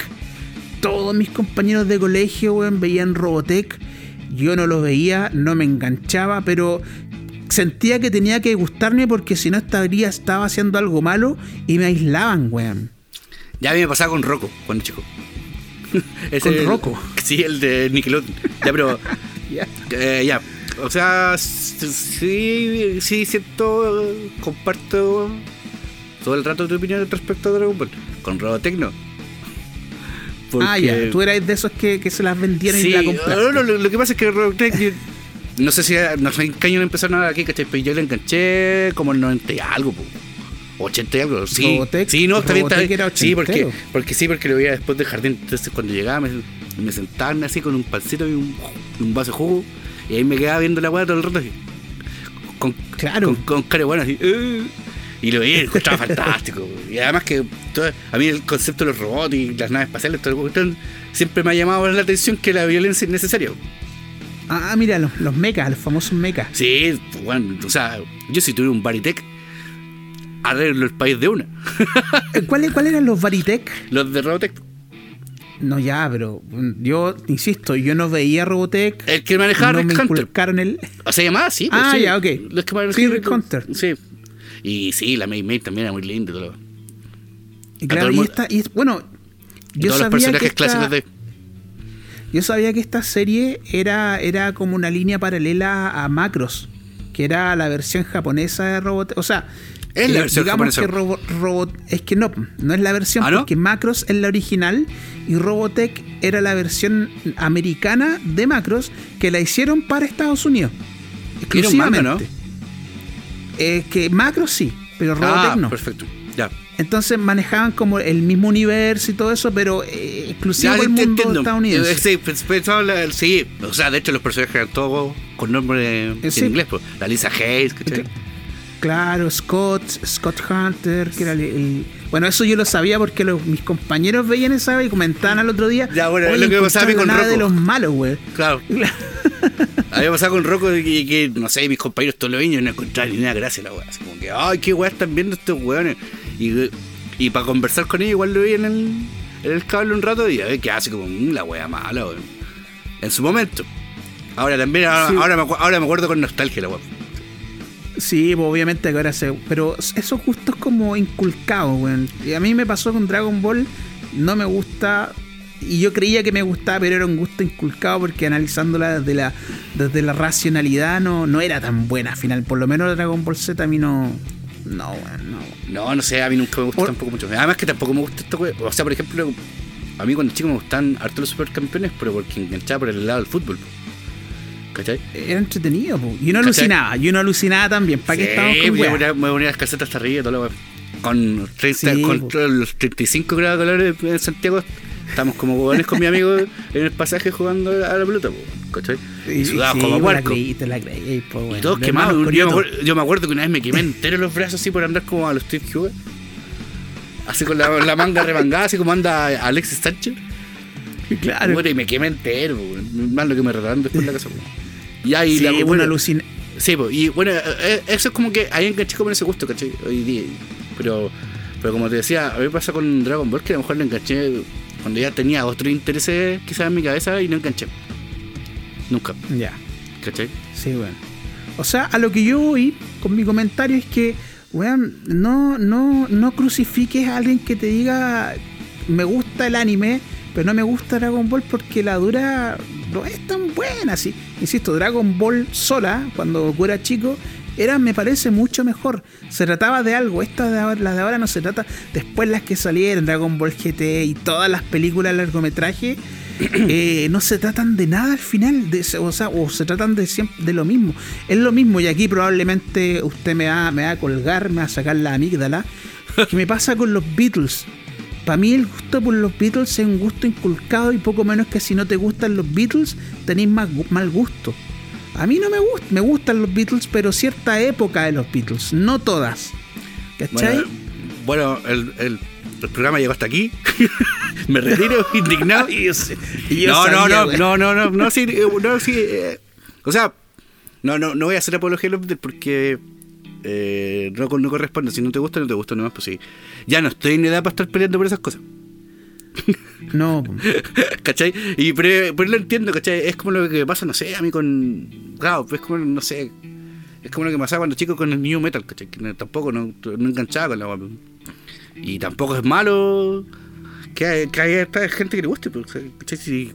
Todos mis compañeros de colegio, weón, veían Robotech. Yo no los veía, no me enganchaba, pero sentía que tenía que gustarme porque si no estaría, estaba haciendo algo malo y me aislaban, weón. Ya a mí me pasaba con Rocco cuando chico. Ese ¿Con el- Rocco? Sí, el de Nickelodeon. Ya, pero. eh, ya. O sea, sí, sí, siento. Comparto todo el rato tu opinión respecto a Dragon Ball. Con Robotech no. Ah, ya, tú eras de esos que, que se las vendieron Sí, y la compraste. no, no, lo, lo que pasa es que Robotech. no sé si. No sé en qué año empezaron aquí, ¿cachai? Pero yo le enganché como el 90 y algo, po. 80 y algo, sí. Robotech- sí, no, bien, está Sí, porque, porque sí, porque lo veía después del jardín. Entonces cuando llegaba me, me sentaba así con un pancito y un, un vaso de jugo. Y ahí me quedaba viendo la weá todo el rato así. Con, Claro. con, con cara buena así. "Eh". Y lo lo encontraba fantástico. Y además que todo- a mí el concepto de los robots y las naves espaciales, todo el siempre me ha llamado la atención que la violencia es necesaria. Ah, mira, los, los mechas, los famosos mechas. Sí, pues, bueno, o sea, yo si tuviera un Baritech, arreglo el país de una. Eh, ¿Cuáles eran los Varitech? Los de Robotech. No, ya, pero mm, yo insisto, yo no veía Robotech. El que manejaba no Rick me Hunter. el. O sea, llamaba así. pues, Ah, sí. ya, ok. Los que manejaban Sí, Rick Hunter. Sí. Y sí, la May May también era muy linda. y Todo. Claro, y esta, y bueno, yo todos los sabía que personajes esta, clásicos de. yo sabía que esta serie era, era como una línea paralela a Macros, que era la versión japonesa de Robotech. O sea, Es la versión digamos japonesa. que Robo- Robot, es que no, no es la versión ¿Ah, no? porque Macros es la original y Robotech era la versión americana de Macros que la hicieron para Estados Unidos. Manga, Exclusivamente. ¿no? Eh, que Macros sí, pero Robotech Ah, no. perfecto. Ya. Entonces manejaban como el mismo universo y todo eso, pero eh, exclusivo del mundo entiendo. estadounidense. Eh, Sí, pues, pensaba la- sí, o sea, de hecho los personajes eran todos con nombre en Eh, sí. inglés. Pues. La Lisa Hayes, ¿cachai? Claro, Scott, Scott Hunter, que era el, el- Bueno, eso yo lo sabía porque los- mis compañeros veían esa y comentaban al otro día. Ya, bueno, es "Oye, lo que pasaba con encontraron la de Rocco". los malos, güey. Claro. me pasaba con Rocco y que, que, no sé, mis compañeros todos los niños no encontraban ni nada gracia la weá. Así como que, ay, qué weá están viendo estos weones. Y, y para conversar con ellos, igual lo vi en el, en el cable un rato y a ver qué hace como "Mm, la weá mala, weón. En su momento. Ahora también, ahora, Sí. ahora, me, acu- ahora me acuerdo con nostalgia la weá. Sí, pues, obviamente que ahora se. Pero esos gustos como inculcados, güey. Y a mí me pasó con Dragon Ball, no me gusta. Y yo creía que me gustaba, pero era un gusto inculcado porque analizándola desde la, desde la racionalidad no, no era tan buena al final. Por lo menos Dragon Ball Z a mí no. No, no. No, no sé, a mí nunca me gustó Por- tampoco mucho. Además que tampoco me gusta esta weá. O sea, por ejemplo, a mí cuando chico me gustan harto los supercampeones, pero porque enganchaba por el lado del fútbol. ¿Cachai? Era entretenido, po. Y uno ¿Cachai? alucinaba, y uno alucinaba también. ¿Para qué estamos con me ponía, me ponía las calcetas hasta arriba y todo lo. Con, 30, Sí, con po. todos los 35 grados de calor en Santiago. Estamos como huevones con mi amigo en el pasaje jugando a la pelota, po, ¿cachai? Y sudados como pues, la puerco. po, Y weón. todos quemados. Yo me, acuerdo, yo me acuerdo que una vez me quemé entero los brazos así por andar como a los Steve Hugo. Así con la, la manga remangada, así como anda Alexis Sánchez. Claro. Y me quemé entero, más lo que me retaron después en la casa. Y ahí Sí, la bueno, alucina. Sí, pues, y bueno, eh, eso es como que ahí enganché con ese gusto, ¿cachai? Hoy día. Pero, pero como te decía, a mí pasa con Dragon Ball que a lo mejor le enganché Cuando ya tenía otros intereses quizás en mi cabeza y no enganché. Nunca. Ya. ¿Cachai? Sí, weón. O sea, a lo que yo voy con mi comentario es que, weón, no, no, no crucifiques a alguien que te diga me gusta el anime, pero no me gusta Dragon Ball porque la dura no es tan buena. Sí. Insisto, Dragon Ball sola, cuando era chico, era, me parece, mucho mejor. Se trataba de algo. Esta de ahora, la de ahora no se trata. Después las que salieron, Dragon Ball GT y todas las películas largometraje, eh, no se tratan de nada al final. De, o sea, o se tratan de, siempre, de lo mismo. Es lo mismo. Y aquí probablemente usted me va, me va a colgar, me va a sacar la amígdala. ¿Qué me pasa con los Beatles? Para mí el gusto por los Beatles es un gusto inculcado y poco menos que si no te gustan los Beatles tenéis más mal gusto. A mí no me gusta, me gustan los Beatles, pero cierta época de los Beatles, no todas. ¿Cachai? Bueno, el, el, programa llegó hasta aquí. me retiro indignado. yo sé, no, no, no, no, no, no, no, sí, no, sí, eh, o sea, no, no, no voy a hacer apología de los Beatles porque eh, no, no, corresponde. Si no te gusta, no te gusta nomás, pues sí. Ya no estoy en edad para estar peleando por esas cosas. No. ¿Cachai? Y pero, pero, lo entiendo, ¿cachai? Es como lo que pasa, no sé, a mí con. Claro, es como, no sé. Es como lo que pasaba cuando chico con el New Metal, ¿cachai? Que tampoco no, no enganchaba con la guapa. Y tampoco es malo que, hay, que haya gente que le guste, ¿cachai? Sí.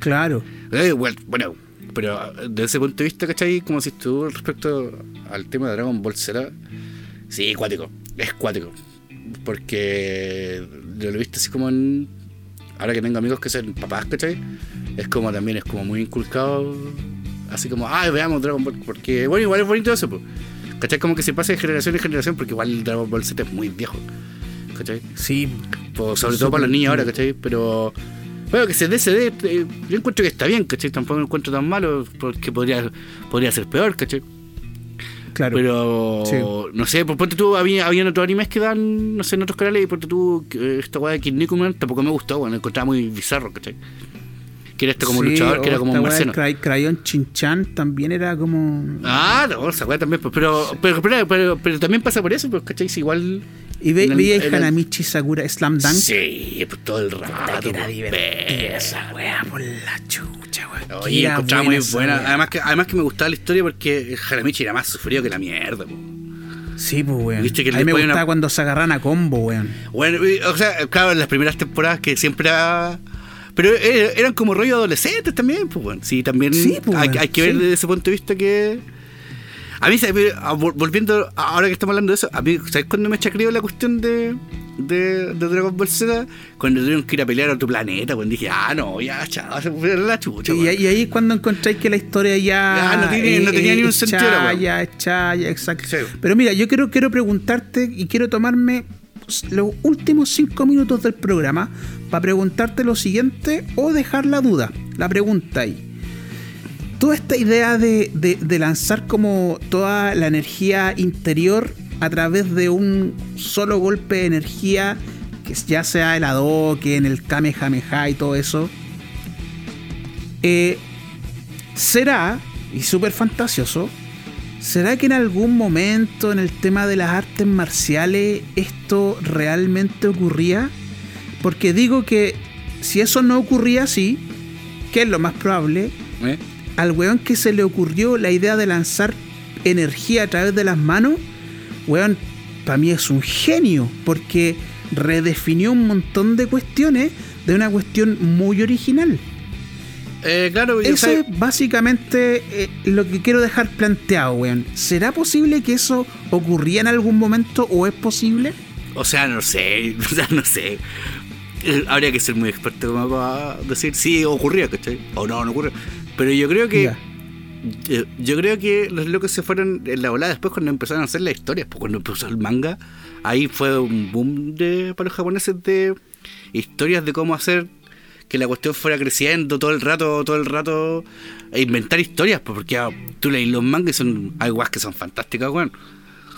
Claro. Eh, bueno, bueno, pero desde ese punto de vista, ¿cachai? Como si estuvo respecto al tema de Dragon Ball Z. Sí, cuático. Es cuático. Porque yo lo he visto así como en. Ahora que tengo amigos que son papás, ¿cachai? Es como también, es como muy inculcado. Así como, ay, veamos Dragon Ball. Porque, bueno, igual es bonito eso, pues. ¿cachai? Como que se pasa de generación en generación, porque igual Dragon Ball Z es muy viejo. ¿cachai? Sí. Pues, sobre todo para los niños ahora, ¿cachai? Pero. Bueno, que se dé, se dé. Eh, yo encuentro que está bien, ¿cachai? Tampoco lo encuentro tan malo, porque podría, podría ser peor, ¿cachai? Claro. Pero, Sí. no sé, por ponte tú, había, había otros animes que dan, no sé, en otros canales, y ponte tú, que esta weá de Kid Nikuman tampoco me gustó, bueno, encontraba muy bizarro, ¿cachai? Que era este como Sí, luchador, que era como un marciano. Cray- Crayon Chinchan también era como. Ah, no, esa weá también, pues, pero, pero, pero, pero, pero también pasa por eso, pues, ¿cachai? Si igual. Y ve, en el- veía el- Hanamichi Sakura Slam Dunk. Sí, pues todo el rato. era pues, divertida ve. esa weá por la chucha, weón. Oye, encontraba muy buena. Además que, además que me gustaba la historia porque Jaramichi era más sufrido que la mierda. po. Sí, pues, weón. Viste que a mí me gustaba una- cuando se agarran a combo, weón. Bueno, o sea, claro, en las primeras temporadas que siempre. Pero eh, eran como rollo adolescentes también, pues bueno. Sí, también Sí, pues, hay, que ver sí. desde ese punto de vista que. A mí. Ah, vol- volviendo, ahora que estamos hablando de eso, a mí, ¿sabes cuándo me chacreó la cuestión de, de, de Dragon Ball Z? Cuando tuvieron que ir a pelear a otro planeta, pues dije, ah, no, ya, chao, se fue la chucha. Y, y ahí cuando encontráis que la historia ya. Ya, no tiene- no tenía ni un sentido chaya, es chaya, exacto. Sí. Pero mira, yo quiero, quiero preguntarte y quiero tomarme los últimos cinco minutos del programa para preguntarte lo siguiente o dejar la duda. La pregunta ahí. Toda esta idea de, de- lanzar como toda la energía interior a través de un solo golpe de energía, que ya sea el Hadouken, el Kamehameha y todo eso, eh, ¿será, y súper fantasioso, ¿será que en algún momento en el tema de las artes marciales esto realmente ocurría? Porque digo que si eso no ocurría así, que es lo más probable, ¿Eh? Al weón que se le ocurrió la idea de lanzar energía a través de las manos, weón, para mí es un genio, porque redefinió un montón de cuestiones de una cuestión muy original. Eh, claro, Eso es básicamente eh, lo que quiero dejar planteado, weón. ¿Será posible que eso ocurría en algún momento o es posible? O sea, no sé, o sea, no sé. Eh, Habría que ser muy experto como para decir si ocurría, ¿cachai? O no, no ocurrió. Pero yo creo que. Eh, Yo creo que los locos se fueron en la volada después cuando empezaron a hacer las historias, pues cuando empezó el manga, ahí fue un boom de, para los japoneses de historias de cómo hacer que la cuestión fuera creciendo todo el rato, todo el rato, e inventar historias, pues, porque ah, tú lees los mangas y son, hay guas que son fantásticas, weón.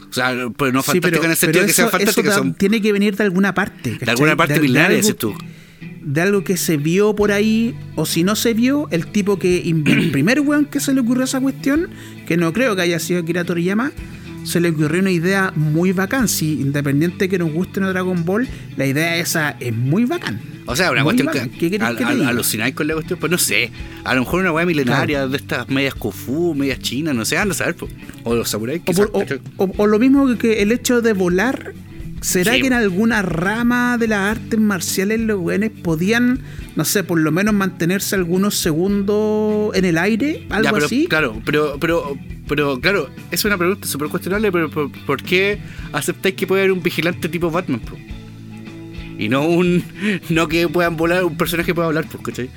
O sea, pero no Sí, fantásticas en el sentido de que sean fantásticas, son tiene que venir de alguna parte. de alguna parte milenaria, dices tú. De algo que se vio por ahí, o si no se vio, el tipo que el primer weón que se le ocurrió esa cuestión, que no creo que haya sido Akira Toriyama, se le ocurrió una idea muy bacán. Si independiente que nos guste no Dragon Ball, la idea esa es muy bacán. O sea, una Muy cuestión que, ¿Qué querés al- que al- alucináis con la cuestión, pues no sé. A lo mejor una weá milenaria de estas medias Kufu, medias chinas, no sé, anda a saber, pues. O los samuráis, O, lo mismo que el hecho de volar. ¿Será Sí. que en alguna rama de las artes marciales los weones podían, no sé, por lo menos mantenerse algunos segundos en el aire? Algo Ya, pero, así. Claro, pero, pero, pero, claro, es una pregunta súper cuestionable, pero ¿por, por qué aceptáis que puede haber un vigilante tipo Batman, po? Y no un. No que puedan volar, un personaje que pueda hablar, pues, ¿cachai?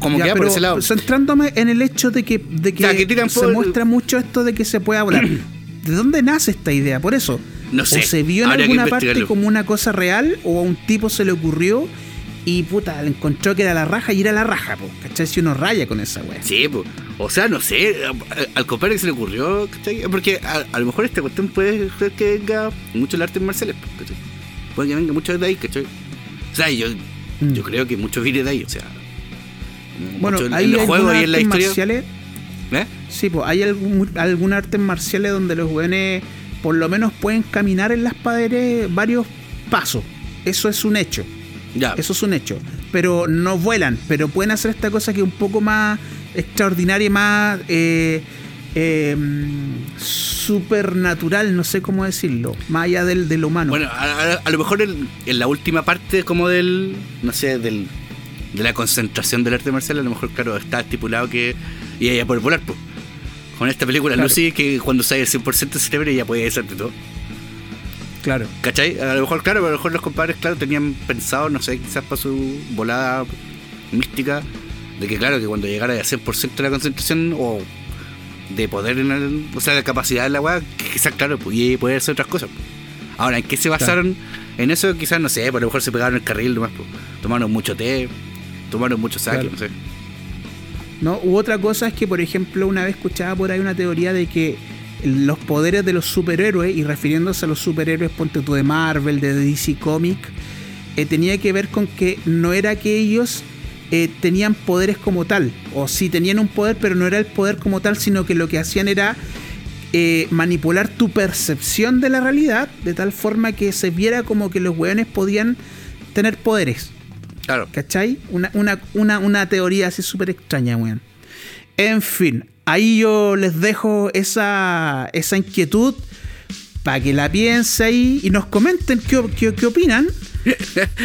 Como Ya, que va por ese lado. Centrándome en el hecho de que, de que, O sea, que se muestra mucho esto de que se pueda volar. ¿De dónde nace esta idea? Por eso. No sé, O se vio en alguna parte como una cosa real, o a un tipo se le ocurrió y puta, le encontró que era la raja y era la raja, po. ¿Cachai? Si uno raya con esa wea. Sí, pues. O sea, no sé, a- al compadre que se le ocurrió, ¿cachai? Porque a, a lo mejor esta cuestión puede ser que venga mucho el arte marciales, pues, ¿cachai? Puede que venga mucho de ahí, ¿cachai? O sea, yo, Mm. yo creo que mucho viene de ahí, o sea. Bueno, mucho en- hay en los juegos y en la historia. marciales. ¿Eh? Sí, pues hay algún, algunas artes marciales donde los weones por lo menos pueden caminar en las paredes varios pasos. Eso es un hecho. Ya. Eso es un hecho. Pero no vuelan, pero pueden hacer esta cosa que es un poco más extraordinaria y más eh, eh, supernatural, no sé cómo decirlo, más allá del, del humano. Bueno, a, a- a lo mejor en, en la última parte como del, no sé, del, de la concentración del arte marcial, a lo mejor, claro, está estipulado que iba a poder volar, pues. Con esta película Claro. Lucy, que cuando sale el 100% de cerebro ya puede hacer de todo. claro. ¿Cachai? A lo mejor, claro, a lo mejor los compadres, claro, tenían pensado, no sé, quizás para su volada mística, de que, claro, que cuando llegara a 100% de la concentración o de poder, en el- o sea, de capacidad de la weá, quizás, claro, pudiera poder hacer otras cosas. Ahora, ¿en qué se basaron? En eso, quizás, no sé, por lo mejor se pegaron el carril nomás, pues. tomaron mucho té, tomaron mucho saque, Claro. no sé. ¿No? U otra cosa es que, por ejemplo, una vez escuchaba por ahí una teoría de que los poderes de los superhéroes, y refiriéndose a los superhéroes, ponte tú de Marvel, de DC Comic, eh, tenía que ver con que no era que ellos eh, tenían poderes como tal, o sí tenían un poder, pero no era el poder como tal, sino que lo que hacían era eh, manipular tu percepción de la realidad de tal forma que se viera como que los weones podían tener poderes. Claro. ¿Cachai? Una, una, una, una teoría así súper extraña, weón. En fin, ahí yo les dejo esa, esa inquietud para que la piensen ahí y nos comenten qué, qué, qué opinan.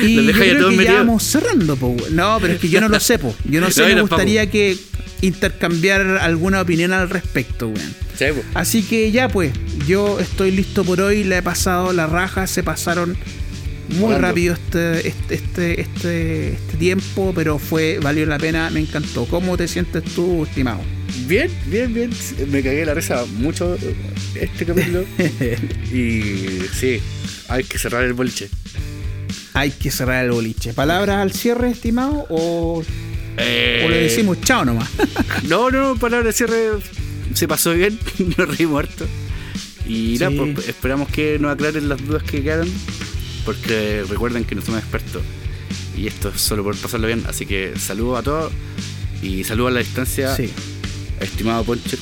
Y yo creo que ya vamos cerrando, po, weón. No, pero es que yo no lo sé, po. Yo no sé, No, me gustaría que intercambiar alguna opinión al respecto, weón. Sí. Así que ya pues, yo estoy listo por hoy, le he pasado la raja, se pasaron muy rápido este, este, este, este, este tiempo, pero fue, valió la pena, me encantó. ¿Cómo te sientes tú, estimado? Bien, bien, bien. Me cagué la risa mucho este capítulo. y sí, hay que cerrar el boliche. Hay que cerrar el boliche. ¿Palabras al cierre, estimado? ¿O, Eh, o le decimos chao nomás? No, no, palabra de cierre. Se pasó bien, nos reímos harto. Y nada, Sí. pues, esperamos que nos aclaren las dudas que quedan. Porque recuerden que no somos expertos. Y esto es solo por pasarlo bien. Así que saludos a todos. Y saludos a la distancia, Sí. estimado Poncho.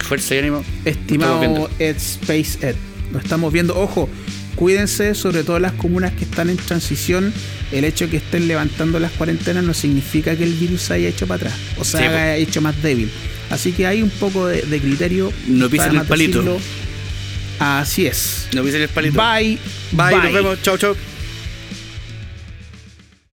Fuerza y ánimo. Estimado. Ed Space Ed, lo estamos viendo. Ojo, cuídense, sobre todo las comunas que están en transición. El hecho de que estén levantando las cuarentenas no significa que el virus se haya hecho para atrás o se Sí, haya hecho más débil. Así que hay un poco de, de criterio. No pisen el palito. decirlo. Así es. No pisen el palito. Bye. Bye, nos vemos. Chao, chao.